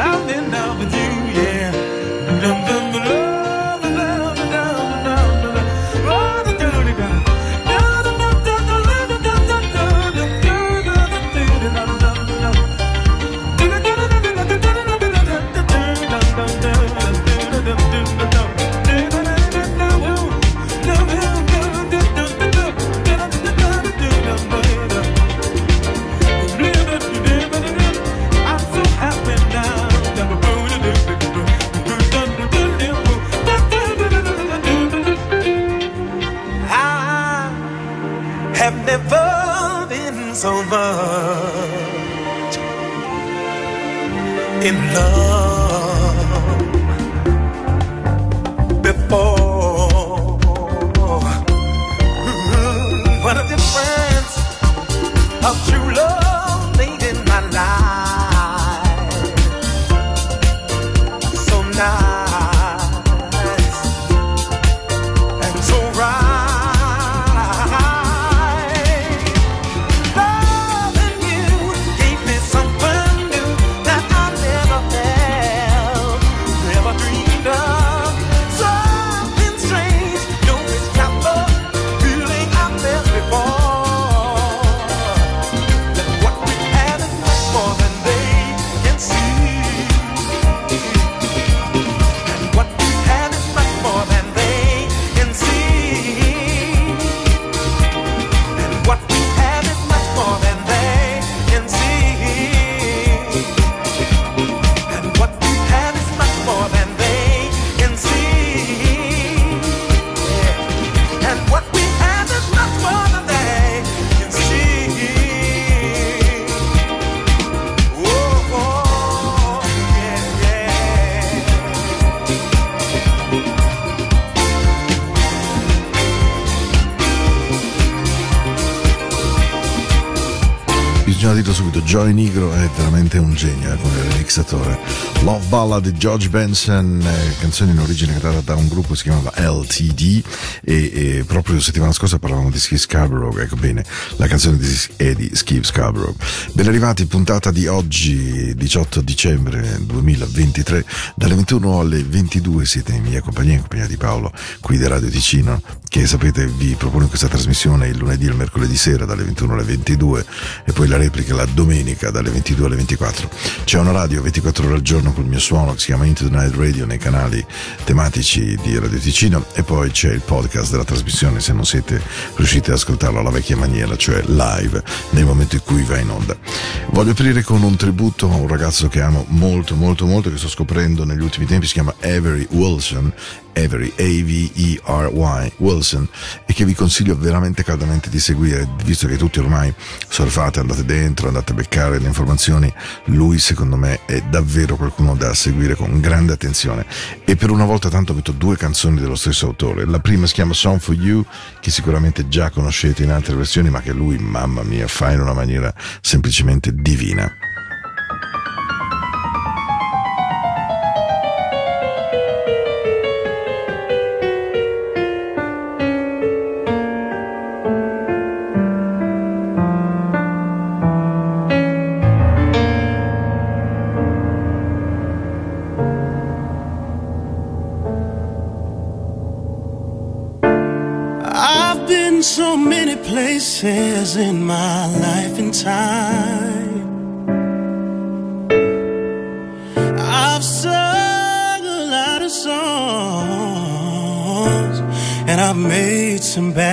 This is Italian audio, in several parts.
I'm in love with you. Johnny Nigro è veramente un genio eh, come remixatore. Love Ballad di George Benson, eh, canzone in origine cantata da un gruppo che si chiamava LTD e, e proprio settimana scorsa parlavamo di Steve Scarborough, ecco bene, la canzone di, è di Steve Scarborough. Ben arrivati, puntata di oggi, 18 dicembre 2023, dalle 21 alle 22 siete in mia compagnia, in compagnia di Paolo, qui da Radio Ticino, che sapete vi propone questa trasmissione il lunedì e il mercoledì sera dalle 21 alle 22 e poi la replica la domenica dalle 22 alle 24. C'è una radio 24 ore al giorno col mio suono che si chiama Into the Night Radio nei canali tematici di Radio Ticino e poi c'è il podcast della trasmissione se non siete riusciti ad ascoltarlo alla vecchia maniera, cioè live nel momento in cui va in onda. Voglio aprire con un tributo a un ragazzo che amo molto molto molto che sto scoprendo negli ultimi tempi, si chiama Avery Wilson Avery, A-V-E-R-Y, Wilson, e che vi consiglio veramente caldamente di seguire, visto che tutti ormai surfate, andate dentro, andate a beccare le informazioni, lui secondo me è davvero qualcuno da seguire con grande attenzione. E per una volta tanto ho avuto due canzoni dello stesso autore. La prima si chiama Song for You, che sicuramente già conoscete in altre versioni, ma che lui, mamma mia, fa in una maniera semplicemente divina. Places in my life and time. I've sung a lot of songs and I've made some bad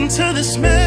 listen to this melody,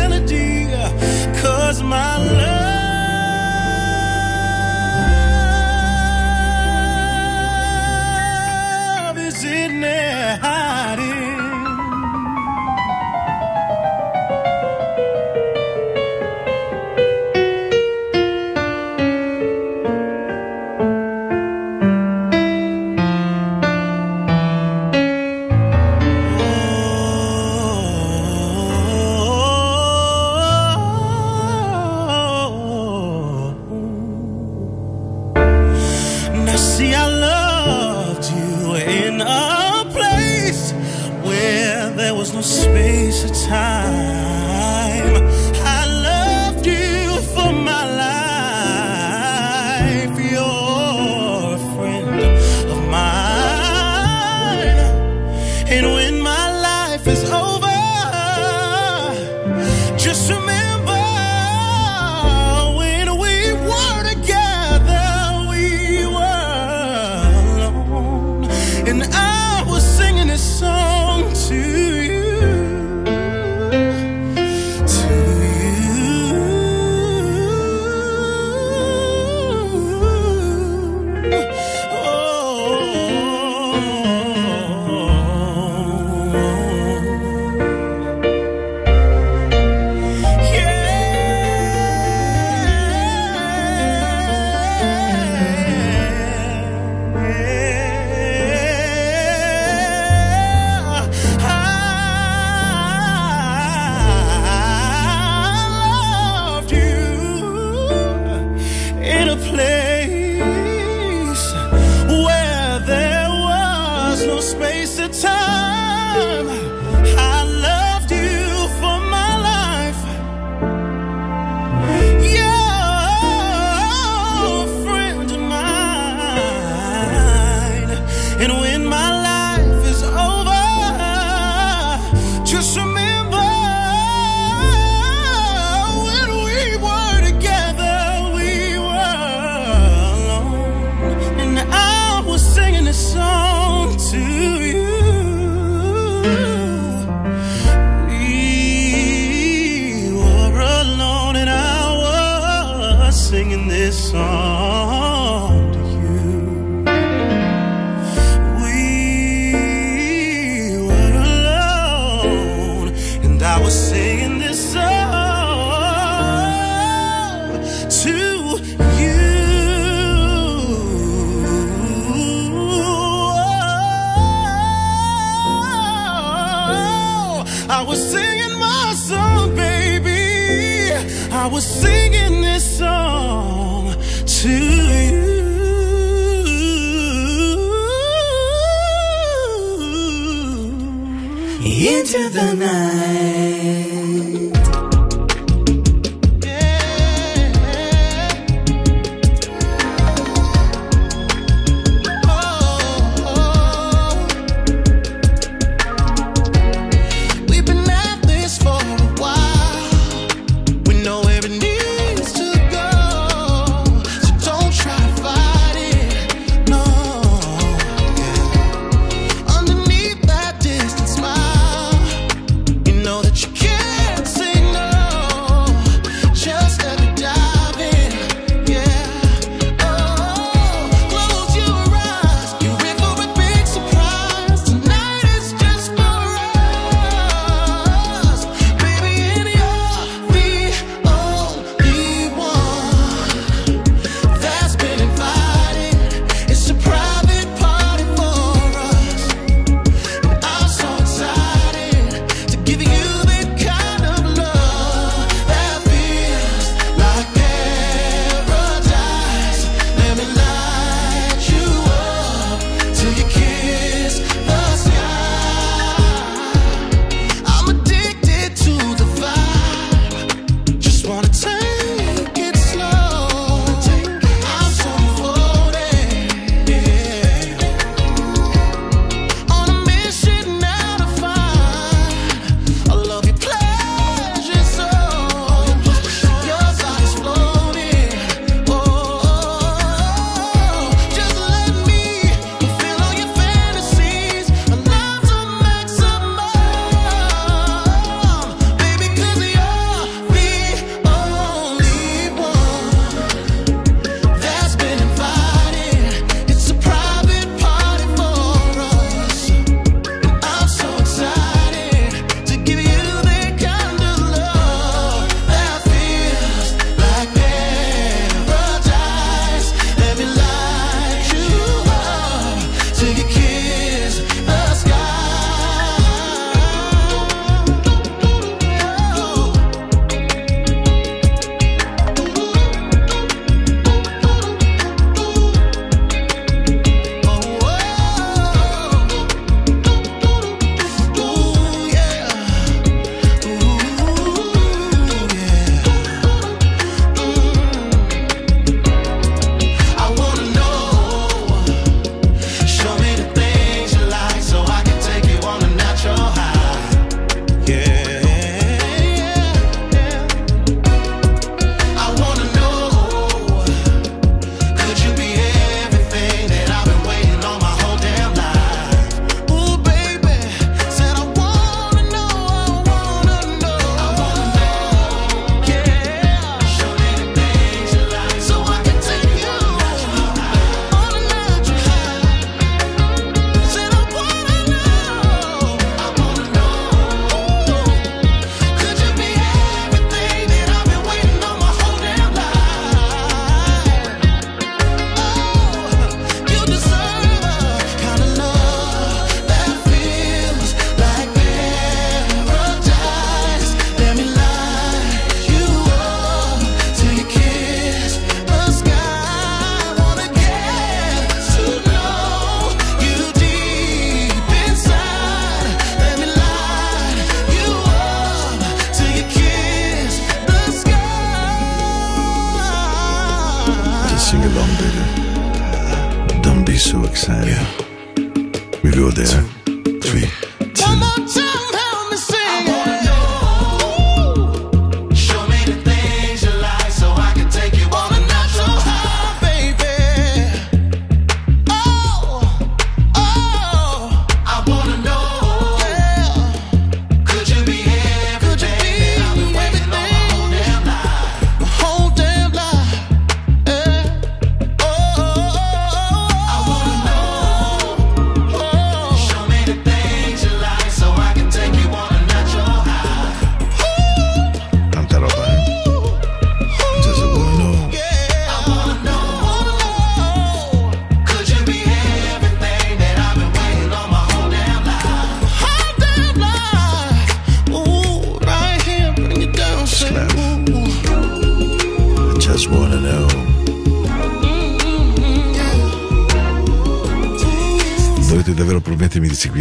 you.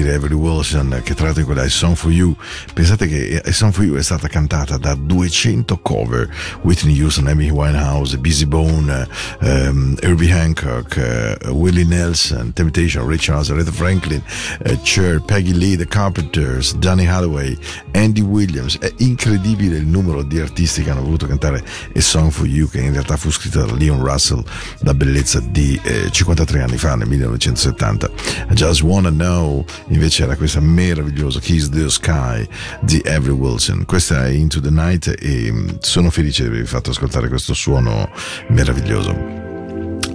Promettermi di seguire Avery Wilson che tra l'altro in quella I Song For You. Pensate che I Song For You è stata cantata da 200 cover. Whitney Houston, Amy Winehouse, Busy Bone ehm, Herbie Hancock eh, Willie Nelson, Temptation, Ray Charles, Aretha Franklin eh, Cher, Peggy Lee, The Carpenters Danny Hathaway, Andy Williams. È incredibile il numero di artisti che hanno voluto cantare A Song For You che in realtà fu scritta da Leon Russell la bellezza di eh, 53 anni fa nel 1970 I Just Wanna Know invece era questa meravigliosa Kiss the Sky di Avery Wilson. Questa è Into the Night e mm, sono felice di avervi fatto ascoltare questo suono meraviglioso.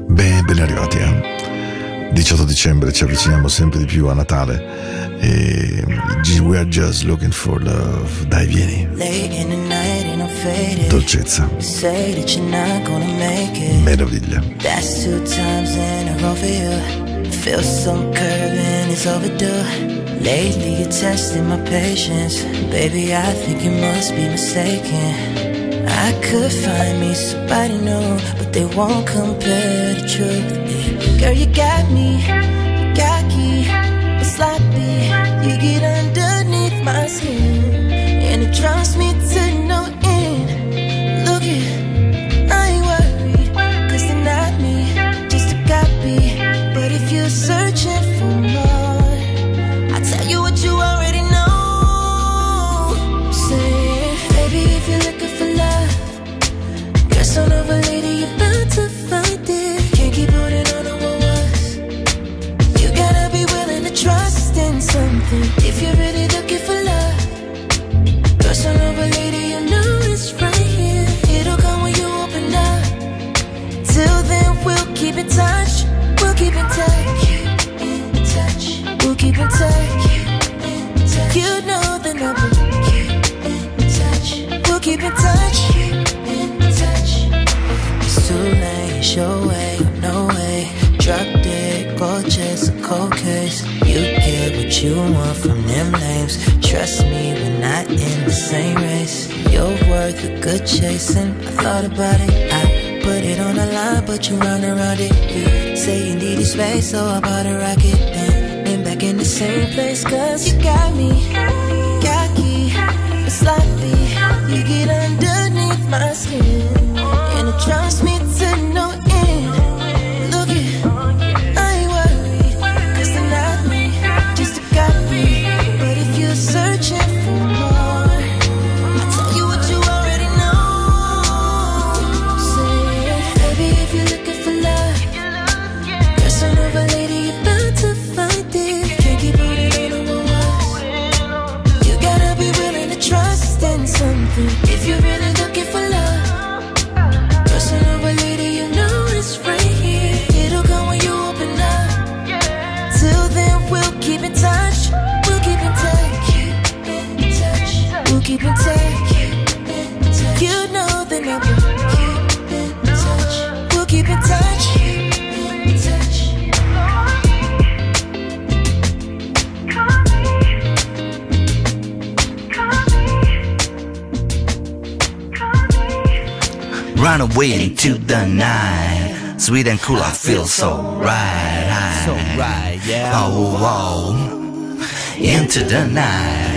Beh ben arrivati eh. 18 dicembre ci avviciniamo sempre di più a Natale e mm, we are just looking for love. Dai vieni. Dolcezza. Meraviglia Feel some curving, it's overdue. Lately, you're testing my patience. Baby, I think you must be mistaken. I could find me somebody new, but they won't compare the truth. Girl, you got me, cocky, but sloppy. You get underneath my skin, and it drives me You get what you want from them names. Trust me, we're not in the same race. You're worth a good chasing. I thought about it. I put it on the line, but you run around it. You say you needed space, so I bought a rocket. Then been back in the same place, cause you got me. Cocky, sloppy. You get underneath my skin. And it me Sweet and cool, I feel so right. So right, yeah. Oh, oh, into the night.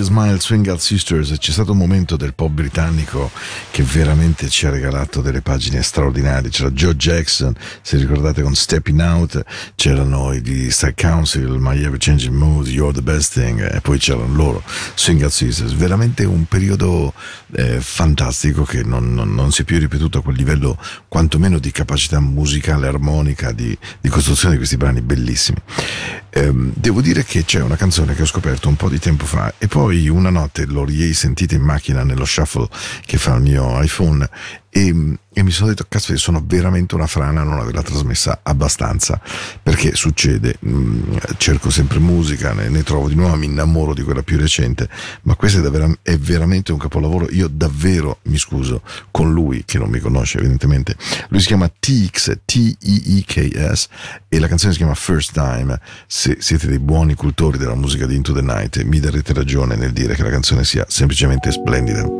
A Smile Swing Out Sisters c'è stato un momento del pop britannico che veramente ci ha regalato delle pagine straordinarie. C'era Joe Jackson se ricordate con Stepping Out c'erano i di Star Council My Ever Changing Mood You're the Best Thing e poi c'erano loro Swing Out Sisters. Veramente un periodo eh, fantastico che non, non- non si è più ripetuto a quel livello quantomeno di capacità musicale armonica di, di costruzione di questi brani bellissimi Ehm, devo dire che c'è una canzone che ho scoperto un po' di tempo fa e poi una notte l'ho risentita in macchina nello shuffle che fa il mio iPhone e, e mi sono detto caspita sono veramente una frana a non averla trasmessa abbastanza perché succede mm, cerco sempre musica ne, ne trovo di nuovo mi innamoro di quella più recente ma questa è, davvero- è veramente un capolavoro. Io davvero mi scuso con lui che non mi conosce evidentemente lui si chiama TX T-E-E-K-S e la canzone si chiama First Time. Se siete dei buoni cultori della musica di Into the Night mi darete ragione nel dire che la canzone sia semplicemente splendida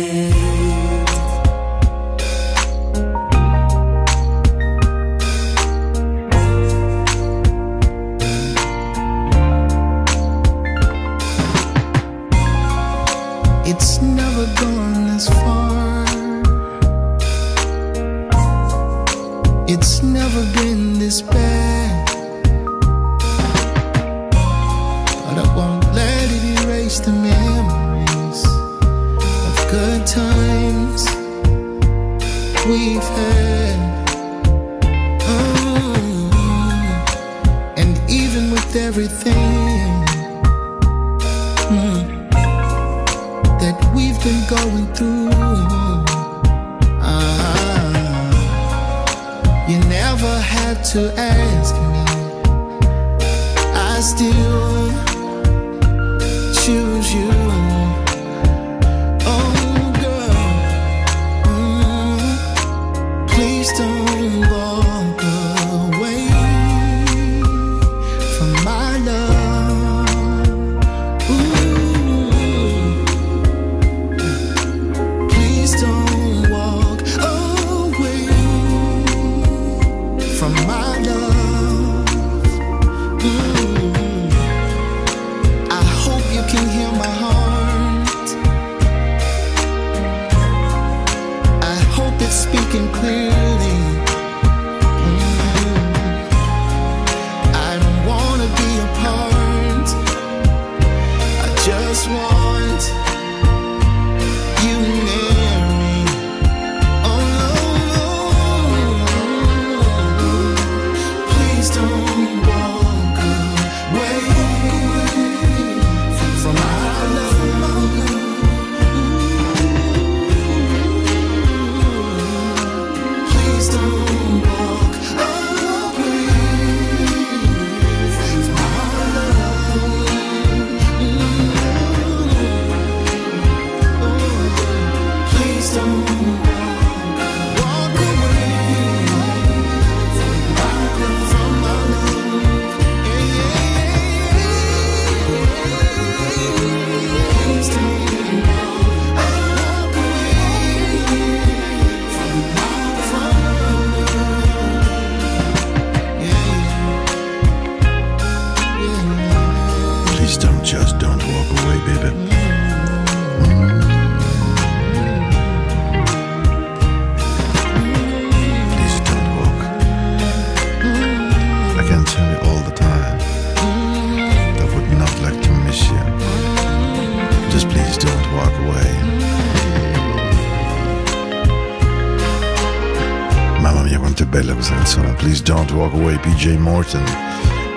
Morton.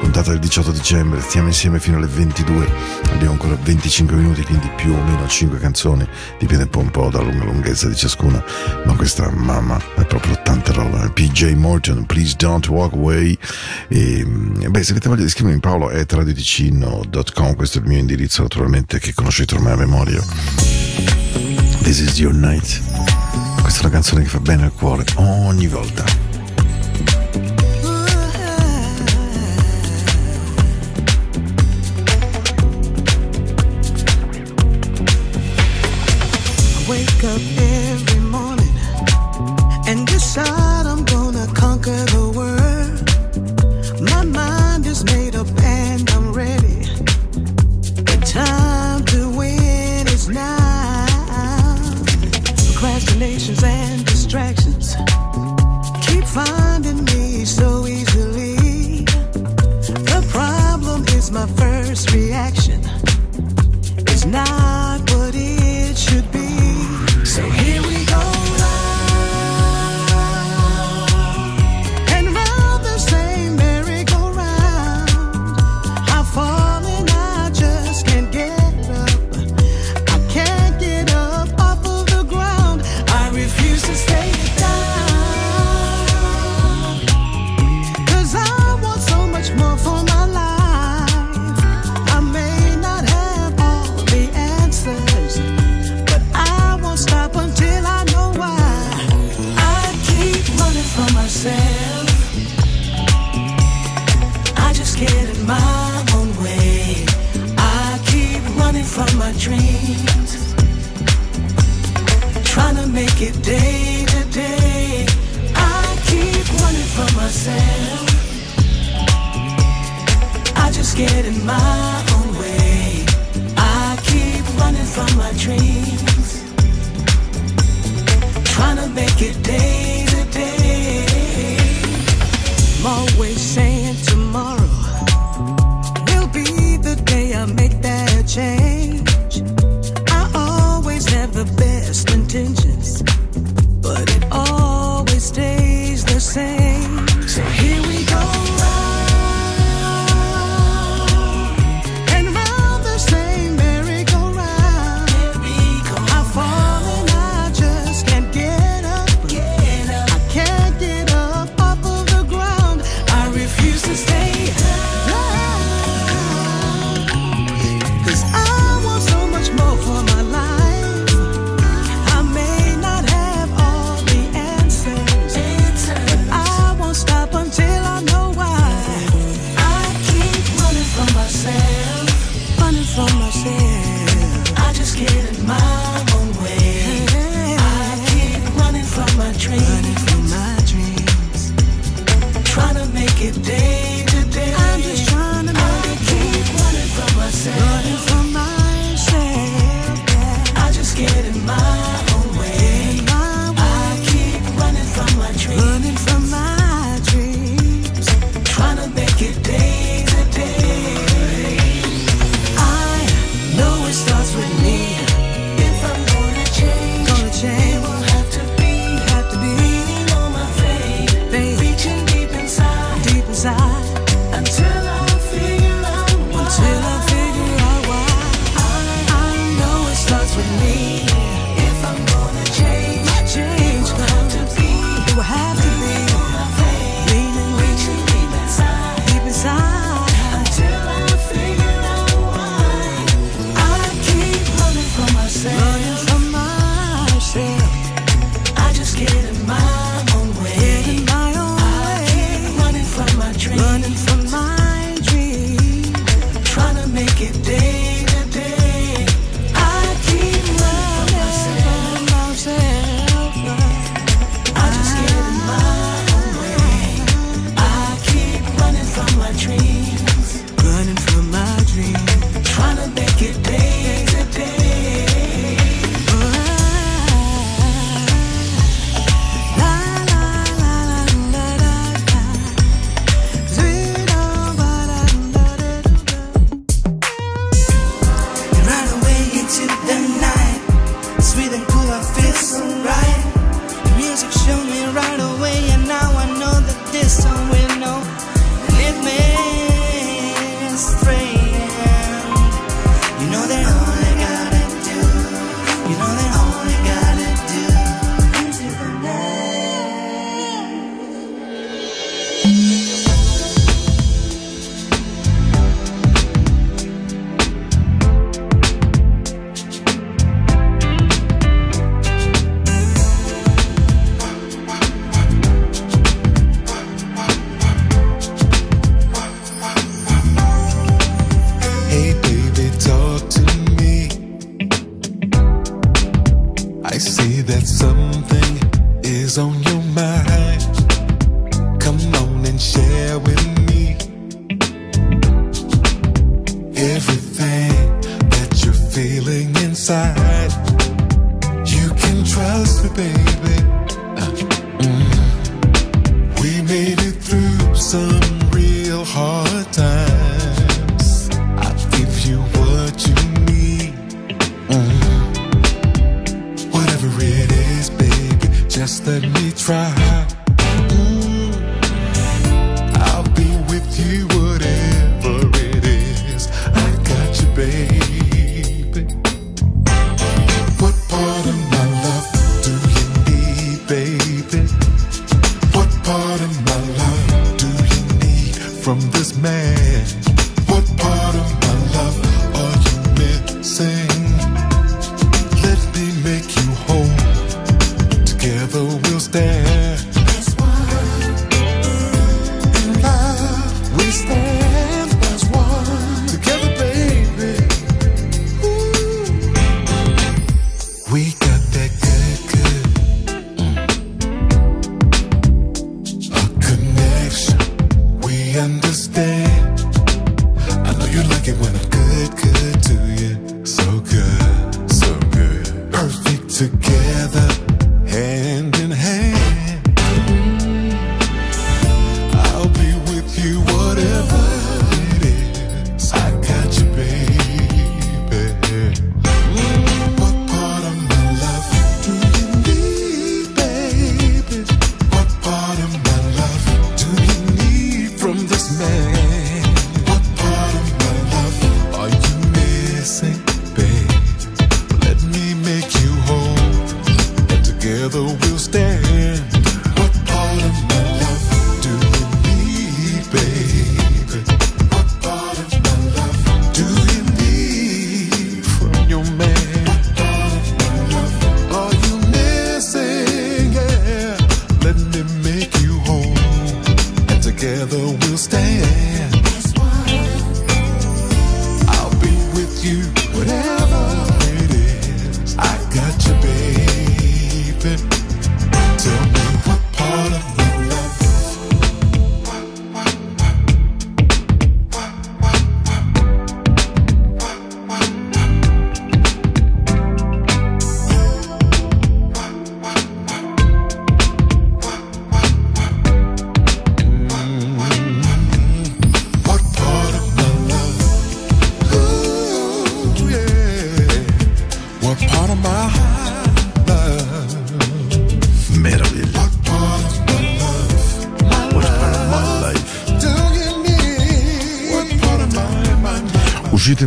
Puntata del 18 dicembre, stiamo insieme fino alle 22. Abbiamo ancora 25 minuti, quindi più o meno 5 canzoni. Dipende un po', un po' dalla lunga lunghezza di ciascuna. Ma questa, mamma, è proprio tanta roba. PJ Morton, Please Don't Walk Away. E, beh, se avete voglia di scrivermi, Paolo è radioticino.com. Questo è il mio indirizzo, naturalmente, che conoscete ormai a memoria. This is your night. Questa è una canzone che fa bene al cuore ogni volta. Trying to make it day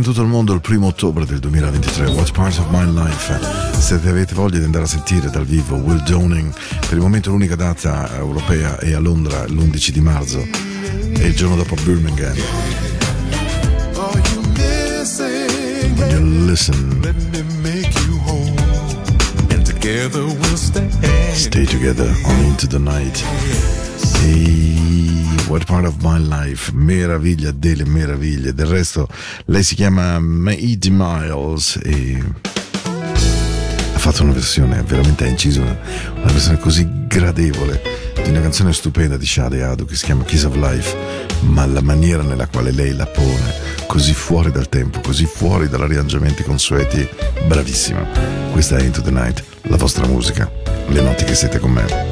tutto il mondo il primo ottobre del 2023, What Part of My Life. Se avete voglia di andare a sentire dal vivo Will Downing, per il momento l'unica data europea è a Londra l'11 di marzo e il giorno dopo a Birmingham. When you listen, stay together on Into the Night. E What Part of My Life, meraviglia delle meraviglie. Del resto, lei si chiama Maid Miles e ha fatto una versione, veramente ha inciso una, una versione così gradevole di una canzone stupenda di Shade Adu che si chiama Kiss of Life, ma la maniera nella quale lei la pone, così fuori dal tempo, così fuori dagli arrangiamenti consueti, bravissima. Questa è Into the Night, la vostra musica, le notti che siete con me.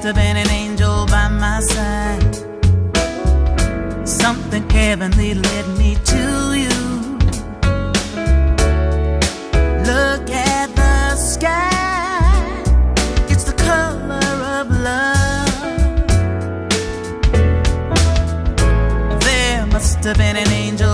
Must have been an angel by my side. Something heavenly led me to you. Look at the sky, it's the color of love. There must have been an angel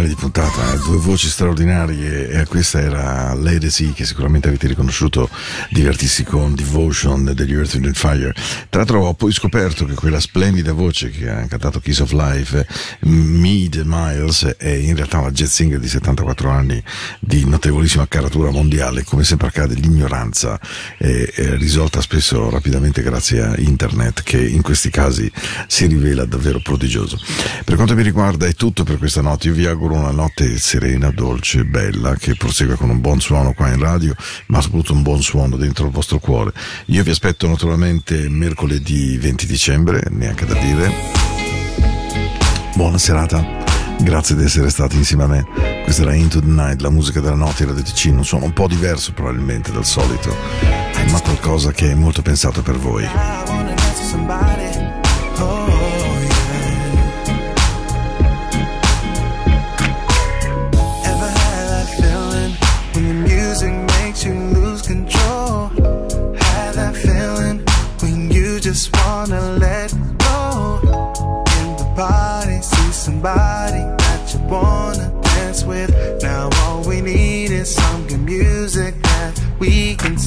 finale di puntata, eh, due voci straordinarie e questa era C che sicuramente avete riconosciuto divertirsi con Devotion degli Earth and Fire. Tra l'altro ho poi scoperto che quella splendida voce che ha cantato Kiss of Life, eh, Mead Miles, è in realtà una jazz singer di 74 anni di notevolissima caratura mondiale, come sempre accade l'ignoranza è, è risolta spesso rapidamente grazie a internet che in questi casi si rivela davvero prodigioso. Per quanto mi riguarda è tutto per questa notte, io vi auguro auguro una notte serena, dolce, bella, che prosegua con un buon suono qua in radio, ma soprattutto un buon suono dentro il vostro cuore. Io vi aspetto naturalmente mercoledì 20 dicembre, neanche da dire. Buona serata. Grazie di essere stati insieme a me. Questa era Into the Night, la musica della notte era di Ticino, un suono un po' diverso probabilmente dal solito, ma qualcosa che è molto pensato per voi. wanna let go in the party. See somebody that you wanna dance with. Now all we need is some good music that we can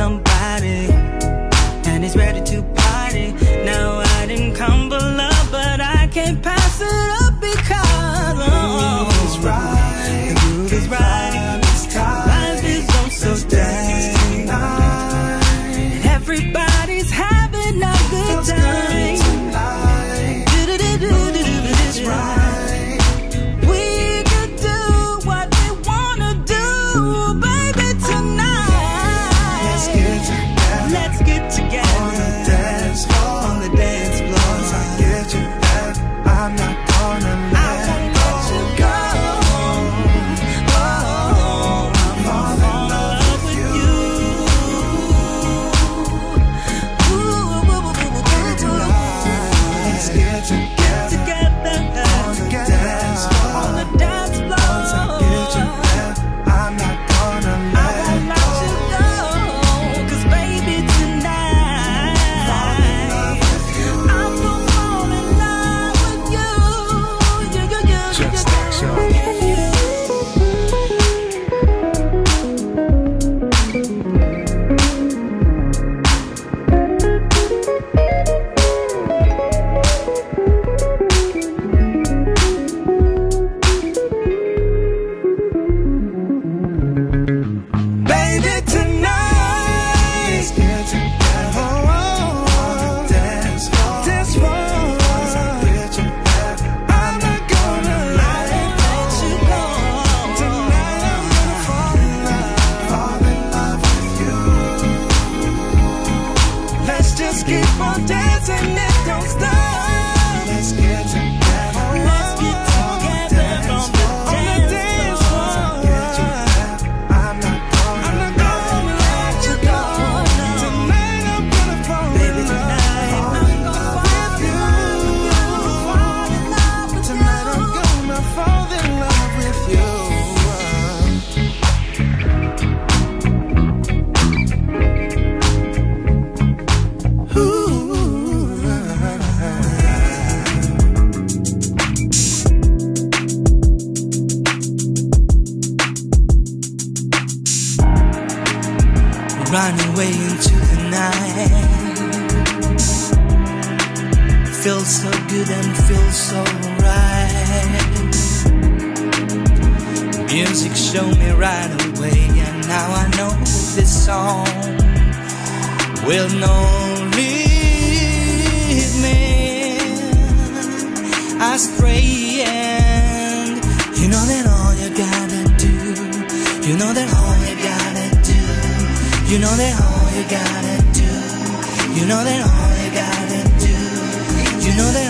some praying. You know that all you gotta do, you know that all you gotta do, you know that all you gotta do, you know that all you gotta do, you know that.